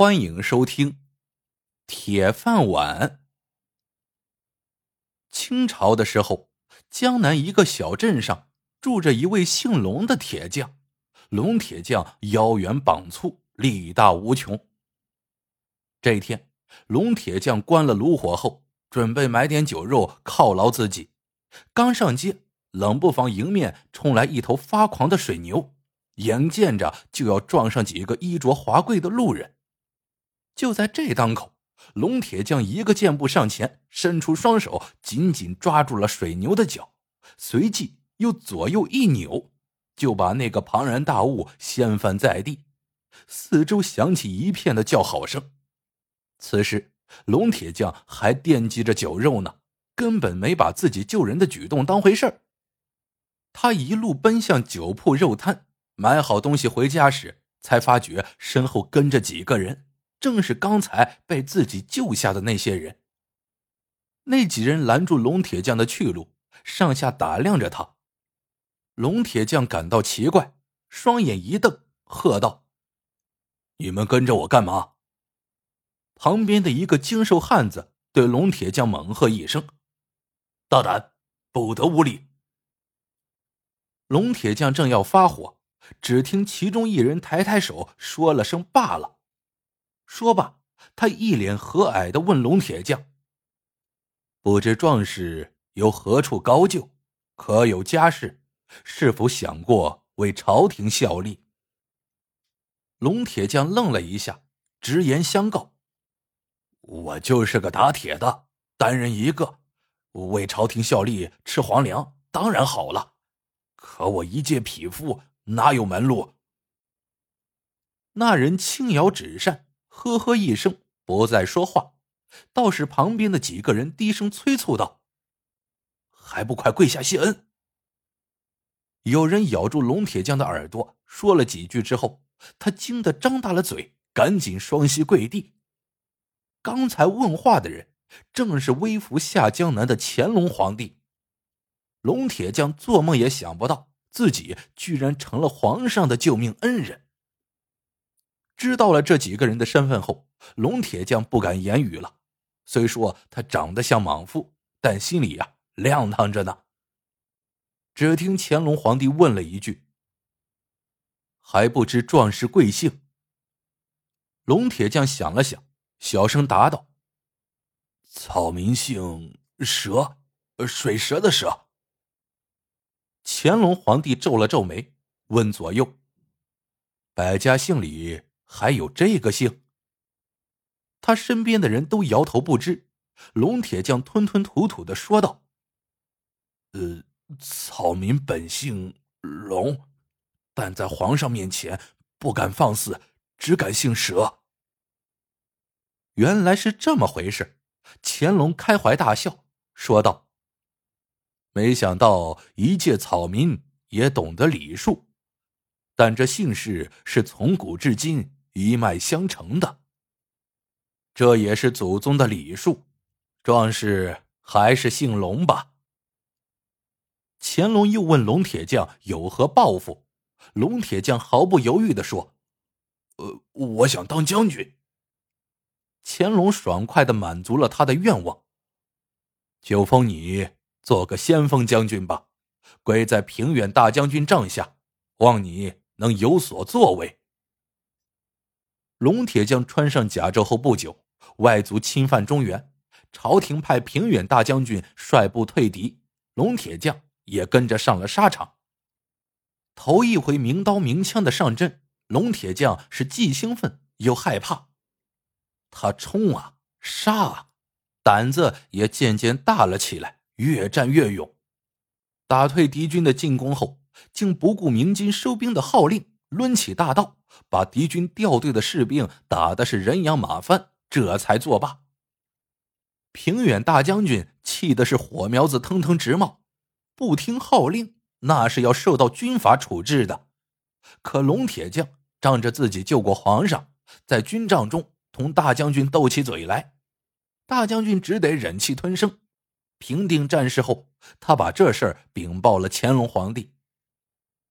欢迎收听《铁饭碗》。清朝的时候，江南一个小镇上住着一位姓龙的铁匠。龙铁匠腰圆膀粗，力大无穷。这一天，龙铁匠关了炉火后，准备买点酒肉犒劳自己。刚上街，冷不防迎面冲来一头发狂的水牛，眼见着就要撞上几个衣着华贵的路人。就在这当口，龙铁匠一个箭步上前，伸出双手，紧紧抓住了水牛的脚，随即又左右一扭，就把那个庞然大物掀翻在地。四周响起一片的叫好声。此时，龙铁匠还惦记着酒肉呢，根本没把自己救人的举动当回事儿。他一路奔向酒铺肉摊，买好东西回家时，才发觉身后跟着几个人。正是刚才被自己救下的那些人。那几人拦住龙铁匠的去路，上下打量着他。龙铁匠感到奇怪，双眼一瞪，喝道：“你们跟着我干嘛？”旁边的一个精瘦汉子对龙铁匠猛喝一声：“大胆，不得无礼！”龙铁匠正要发火，只听其中一人抬抬手，说了声“罢了”。说罢，他一脸和蔼的问龙铁匠：“不知壮士由何处高就，可有家室？是否想过为朝廷效力？”龙铁匠愣了一下，直言相告：“我就是个打铁的，单人一个，为朝廷效力，吃皇粮当然好了。可我一介匹夫，哪有门路？”那人轻摇纸扇。呵呵一声，不再说话。倒是旁边的几个人低声催促道：“还不快跪下谢恩！”有人咬住龙铁匠的耳朵，说了几句之后，他惊得张大了嘴，赶紧双膝跪地。刚才问话的人正是微服下江南的乾隆皇帝。龙铁匠做梦也想不到，自己居然成了皇上的救命恩人。知道了这几个人的身份后，龙铁匠不敢言语了。虽说他长得像莽夫，但心里呀亮堂着呢。只听乾隆皇帝问了一句：“还不知壮士贵姓？”龙铁匠想了想，小声答道：“草民姓蛇，水蛇的蛇。”乾隆皇帝皱了皱眉，问左右：“百家姓里？”还有这个姓。他身边的人都摇头不知。龙铁匠吞吞吐吐的说道：“呃，草民本姓龙，但在皇上面前不敢放肆，只敢姓蛇。”原来是这么回事。乾隆开怀大笑，说道：“没想到一介草民也懂得礼数，但这姓氏是从古至今。”一脉相承的，这也是祖宗的礼数。壮士还是姓龙吧。乾隆又问龙铁匠有何抱负，龙铁匠毫不犹豫的说：“呃，我想当将军。”乾隆爽快的满足了他的愿望，就封你做个先锋将军吧，归在平远大将军帐下，望你能有所作为。龙铁匠穿上甲胄后不久，外族侵犯中原，朝廷派平远大将军率部退敌，龙铁匠也跟着上了沙场。头一回明刀明枪的上阵，龙铁匠是既兴奋又害怕。他冲啊，杀啊，胆子也渐渐大了起来，越战越勇。打退敌军的进攻后，竟不顾明军收兵的号令，抡起大刀。把敌军掉队的士兵打的是人仰马翻，这才作罢。平远大将军气的是火苗子腾腾直冒，不听号令那是要受到军法处置的。可龙铁匠仗着自己救过皇上，在军帐中同大将军斗起嘴来，大将军只得忍气吞声。平定战事后，他把这事儿禀报了乾隆皇帝。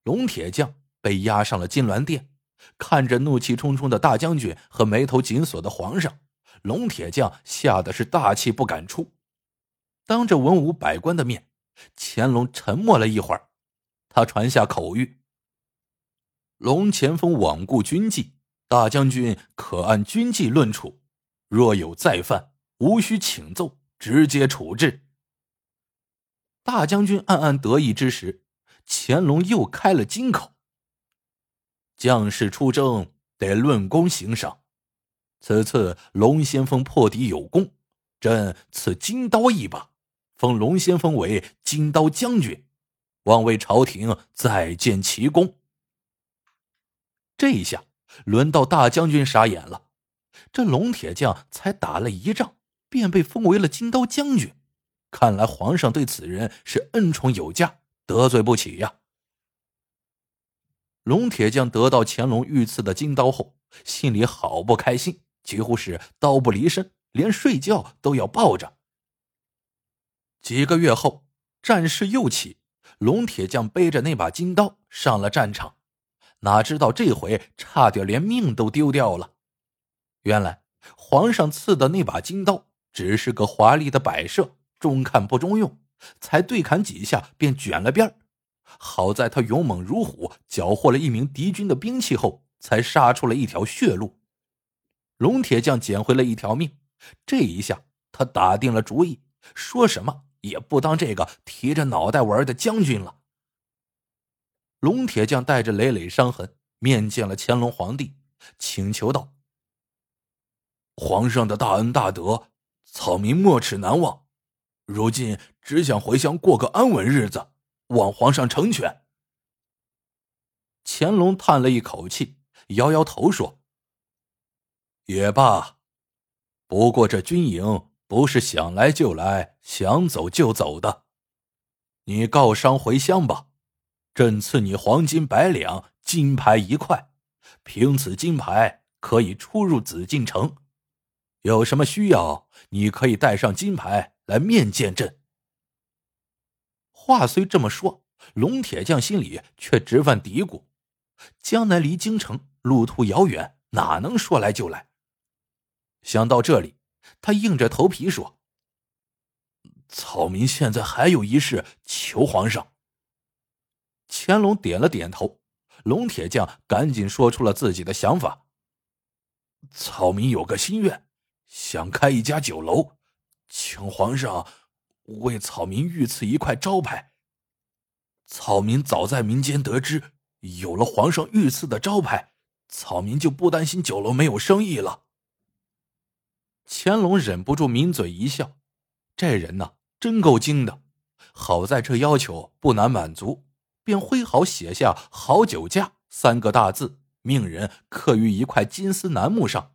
龙铁匠被押上了金銮殿。看着怒气冲冲的大将军和眉头紧锁的皇上，龙铁匠吓得是大气不敢出。当着文武百官的面，乾隆沉默了一会儿，他传下口谕：“龙前锋罔顾军纪，大将军可按军纪论处，若有再犯，无需请奏，直接处置。”大将军暗暗得意之时，乾隆又开了金口：“将士出征得论功行赏，此次龙先锋破敌有功，朕赐金刀一把。”封龙先锋为金刀将军，望为朝廷再建奇功。这一下轮到大将军傻眼了，这龙铁匠才打了一仗，便被封为了金刀将军，看来皇上对此人是恩宠有加，得罪不起呀。龙铁匠得到乾隆御赐的金刀后，心里好不开心，几乎是刀不离身，连睡觉都要抱着。几个月后，战事又起，龙铁匠背着那把金刀上了战场，哪知道这回差点连命都丢掉了。原来皇上赐的那把金刀只是个华丽的摆设，中看不中用，才对砍几下便卷了边好在他勇猛如虎，缴获了一名敌军的兵器后，才杀出了一条血路。龙铁匠捡回了一条命，这一下他打定了主意，说什么。也不当这个提着脑袋玩的将军了。龙铁匠带着累累伤痕面见了乾隆皇帝，请求道：“皇上的大恩大德，草民没齿难忘。如今只想回乡过个安稳日子，望皇上成全。”乾隆叹了一口气，摇摇头说：“也罢，不过这军营……”不是想来就来，想走就走的。你告伤回乡吧，朕赐你黄金百两，金牌一块，凭此金牌可以出入紫禁城。有什么需要，你可以带上金牌来面见朕。话虽这么说，龙铁匠心里却直犯嘀咕：江南离京城路途遥远，哪能说来就来？想到这里。他硬着头皮说：“草民现在还有一事求皇上。”乾隆点了点头，龙铁匠赶紧说出了自己的想法：“草民有个心愿，想开一家酒楼，请皇上为草民御赐一块招牌。草民早在民间得知，有了皇上御赐的招牌，草民就不担心酒楼没有生意了。”乾隆忍不住抿嘴一笑，这人呐，真够精的。好在这要求不难满足，便挥毫写下“好酒家”三个大字，命人刻于一块金丝楠木上，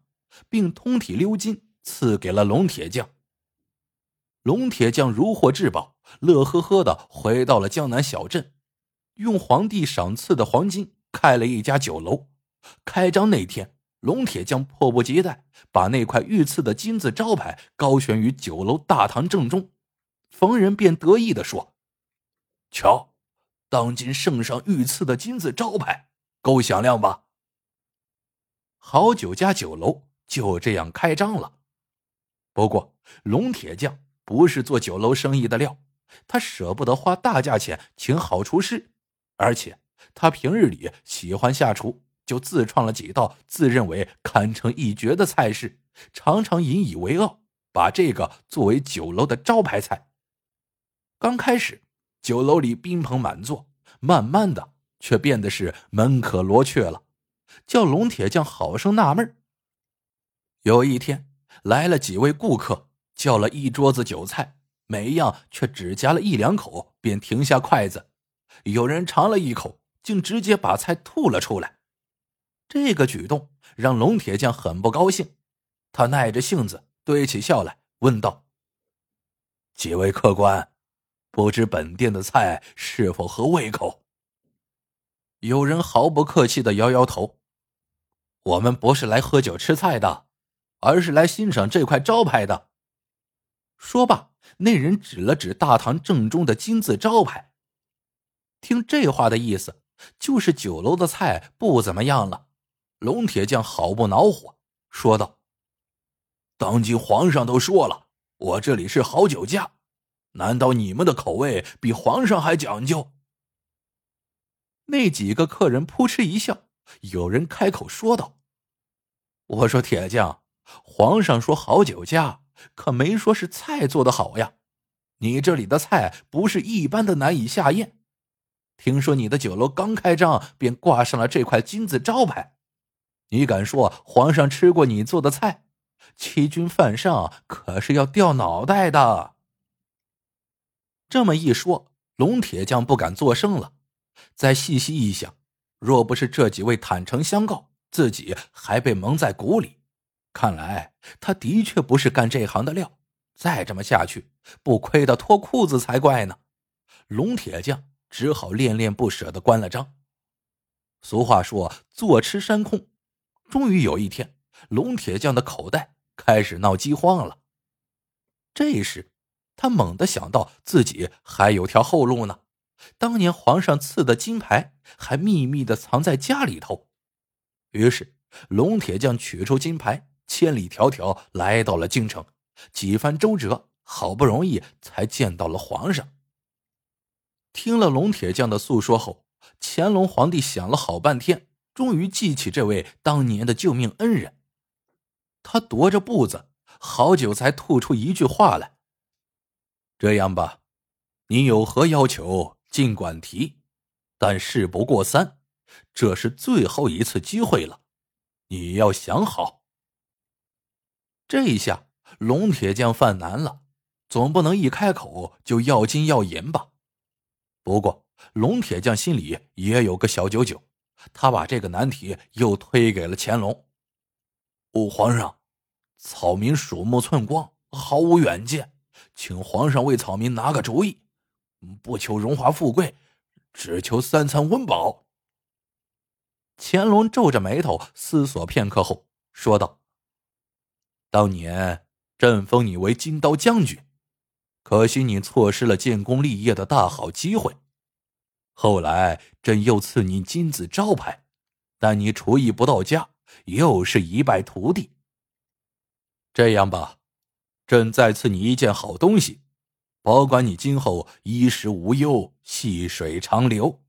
并通体鎏金赐给了龙铁匠。龙铁匠如获至宝，乐呵呵的回到了江南小镇，用皇帝赏赐的黄金开了一家酒楼。开张那天。龙铁匠迫不及待，把那块御赐的金字招牌高悬于酒楼大堂正中。逢人便得意的说：“瞧，当今圣上御赐的金字招牌，够响亮吧？”好酒家酒楼就这样开张了。不过，龙铁匠不是做酒楼生意的料，他舍不得花大价钱请好厨师，而且他平日里喜欢下厨。就自创了几道自认为堪称一绝的菜式，常常引以为傲，把这个作为酒楼的招牌菜。刚开始，酒楼里宾朋满座，慢慢的却变得是门可罗雀了，叫龙铁匠好生纳闷。有一天，来了几位顾客，叫了一桌子酒菜，每一样却只夹了一两口，便停下筷子。有人尝了一口，竟直接把菜吐了出来。这个举动让龙铁匠很不高兴，他耐着性子堆起笑来，问道：“几位客官，不知本店的菜是否合胃口？”有人毫不客气的摇摇头：“我们不是来喝酒吃菜的，而是来欣赏这块招牌的。”说罢，那人指了指大堂正中的金字招牌。听这话的意思，就是酒楼的菜不怎么样了。龙铁匠好不恼火，说道：“当今皇上都说了，我这里是好酒家，难道你们的口味比皇上还讲究？”那几个客人扑哧一笑，有人开口说道：“我说铁匠，皇上说好酒家，可没说是菜做的好呀。你这里的菜不是一般的难以下咽。听说你的酒楼刚开张便挂上了这块金字招牌，你敢说皇上吃过你做的菜？欺君犯上可是要掉脑袋的。”这么一说，龙铁匠不敢作声了。再细细一想，若不是这几位坦诚相告，自己还被蒙在鼓里。看来他的确不是干这行的料。再这么下去，不亏得脱裤子才怪呢。龙铁匠只好恋恋不舍的关了张。俗话说“坐吃山空”，终于有一天，龙铁匠的口袋开始闹饥荒了。这时，他猛地想到自己还有条后路呢。当年皇上赐的金牌还秘密的藏在家里头，于是龙铁匠取出金牌，千里迢迢来到了京城，几番周折，好不容易才见到了皇上。听了龙铁匠的诉说后，乾隆皇帝想了好半天，终于记起这位当年的救命恩人。他踱着步子，好久才吐出一句话来：“这样吧，你有何要求？”尽管提，但事不过三，这是最后一次机会了，你要想好。这一下，龙铁匠犯难了，总不能一开口就要金要银吧？不过，龙铁匠心里也有个小九九，他把这个难题又推给了乾隆。哦，皇上，草民鼠目寸光，毫无远见，请皇上为草民拿个主意。不求荣华富贵，只求三餐温饱。乾隆皱着眉头思索片刻后说道：“当年朕封你为金刀将军，可惜你错失了建功立业的大好机会。后来朕又赐你金字招牌，但你厨艺不到家，又是一败涂地。这样吧，朕再赐你一件好东西。”保管你今后衣食无忧，细水长流。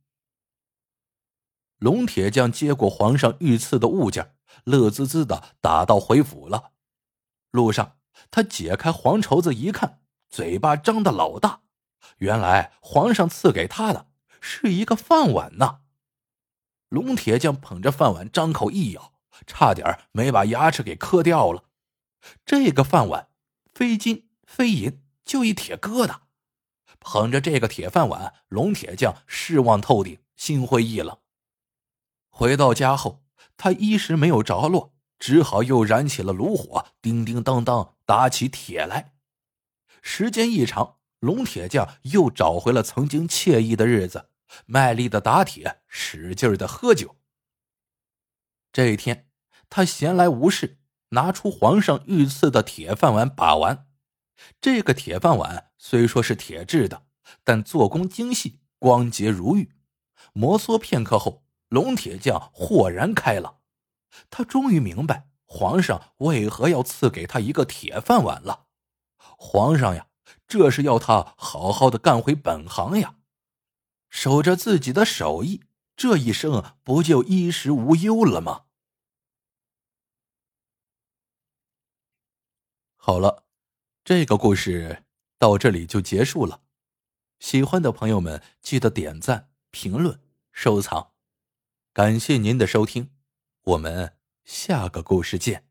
龙铁匠接过皇上御赐的物件，乐滋滋的打道回府了。路上，他解开黄绸子一看，嘴巴张得老大。原来皇上赐给他的是一个饭碗呢。龙铁匠捧着饭碗，张口一咬，差点没把牙齿给磕掉了。这个饭碗，非金非银。就一铁疙瘩，捧着这个铁饭碗，龙铁匠失望透顶，心灰意冷。回到家后，他一时没有着落，只好又燃起了炉火，叮叮当当打起铁来。时间一长，龙铁匠又找回了曾经惬意的日子，卖力的打铁，使劲的喝酒。这一天，他闲来无事，拿出皇上御赐的铁饭碗把玩。这个铁饭碗虽说是铁制的，但做工精细，光洁如玉。摩挲片刻后，龙铁匠豁然开朗，他终于明白皇上为何要赐给他一个铁饭碗了。皇上呀，这是要他好好的干回本行呀，守着自己的手艺，这一生不就衣食无忧了吗？好了。这个故事到这里就结束了，喜欢的朋友们记得点赞、评论、收藏，感谢您的收听，我们下个故事见。